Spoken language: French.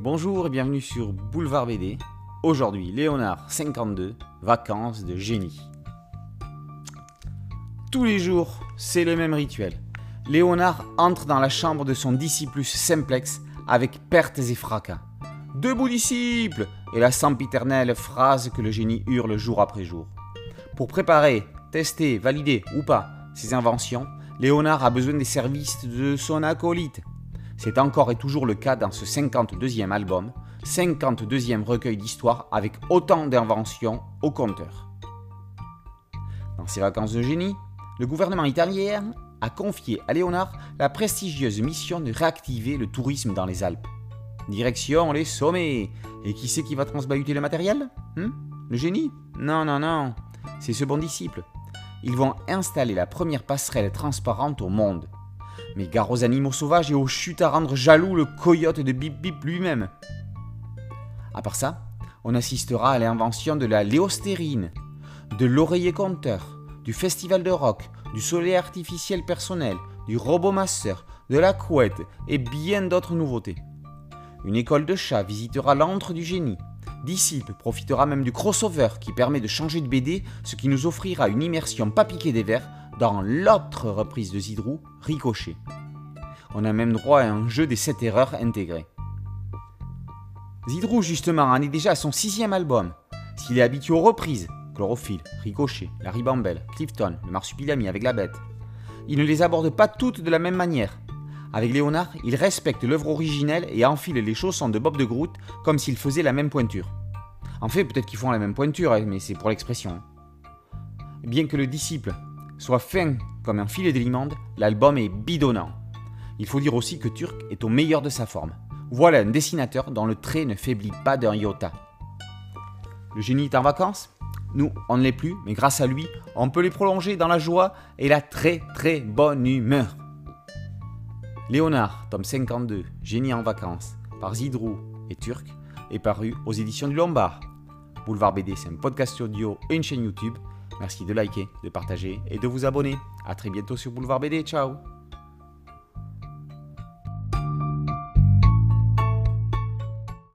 Bonjour et bienvenue sur Boulevard BD. Aujourd'hui, Léonard 52, vacances de génie. Tous les jours, c'est le même rituel. Léonard entre dans la chambre de son disciple simplex avec pertes et fracas. Debout disciple est la sempiternelle phrase que le génie hurle jour après jour. Pour préparer, tester, valider ou pas ses inventions, Léonard a besoin des services de son acolyte, c'est encore et toujours le cas dans ce 52e album, 52e recueil d'histoires avec autant d'inventions au compteur. Dans ses vacances de génie, le gouvernement italien a confié à Léonard la prestigieuse mission de réactiver le tourisme dans les Alpes. Direction les sommets. Et qui c'est qui va transbahuter le matériel hein? Le génie? Non, non, non. C'est ce bon disciple. Ils vont installer la première passerelle transparente au monde mais gare aux animaux sauvages et aux chutes à rendre jaloux le coyote de Bip Bip lui-même. À part ça, on assistera à l'invention de la léostérine, de l'oreiller compteur, du festival de rock, du soleil artificiel personnel, du robot masseur, de la couette et bien d'autres nouveautés. Une école de chat visitera l'antre du génie. Disciple profitera même du crossover qui permet de changer de BD, ce qui nous offrira une immersion pas piquée des verres dans l'autre reprise de Zidrou, Ricochet. On a même droit à un jeu des 7 erreurs intégrées. Zidrou, justement, en est déjà à son sixième album. S'il est habitué aux reprises, Chlorophylle, Ricochet, la ribambelle, Clifton, le marsupilami avec la bête, il ne les aborde pas toutes de la même manière. Avec Léonard, il respecte l'œuvre originelle et enfile les chaussons de Bob de Groot comme s'il faisait la même pointure. En fait, peut-être qu'ils font la même pointure, hein, mais c'est pour l'expression. Bien que le disciple soit fin comme un filet de limande, l'album est bidonnant. Il faut dire aussi que Turc est au meilleur de sa forme. Voilà un dessinateur dont le trait ne faiblit pas d'un iota. Le génie est en vacances? Nous, on ne l'est plus, mais grâce à lui, on peut les prolonger dans la joie et la très très bonne humeur. Léonard, tome 52, Génie en vacances, par Zidrou et Turc, est paru aux éditions du Lombard. Boulevard BD, c'est un podcast audio et une chaîne YouTube. Merci de liker, de partager et de vous abonner. A très bientôt sur Boulevard BD. Ciao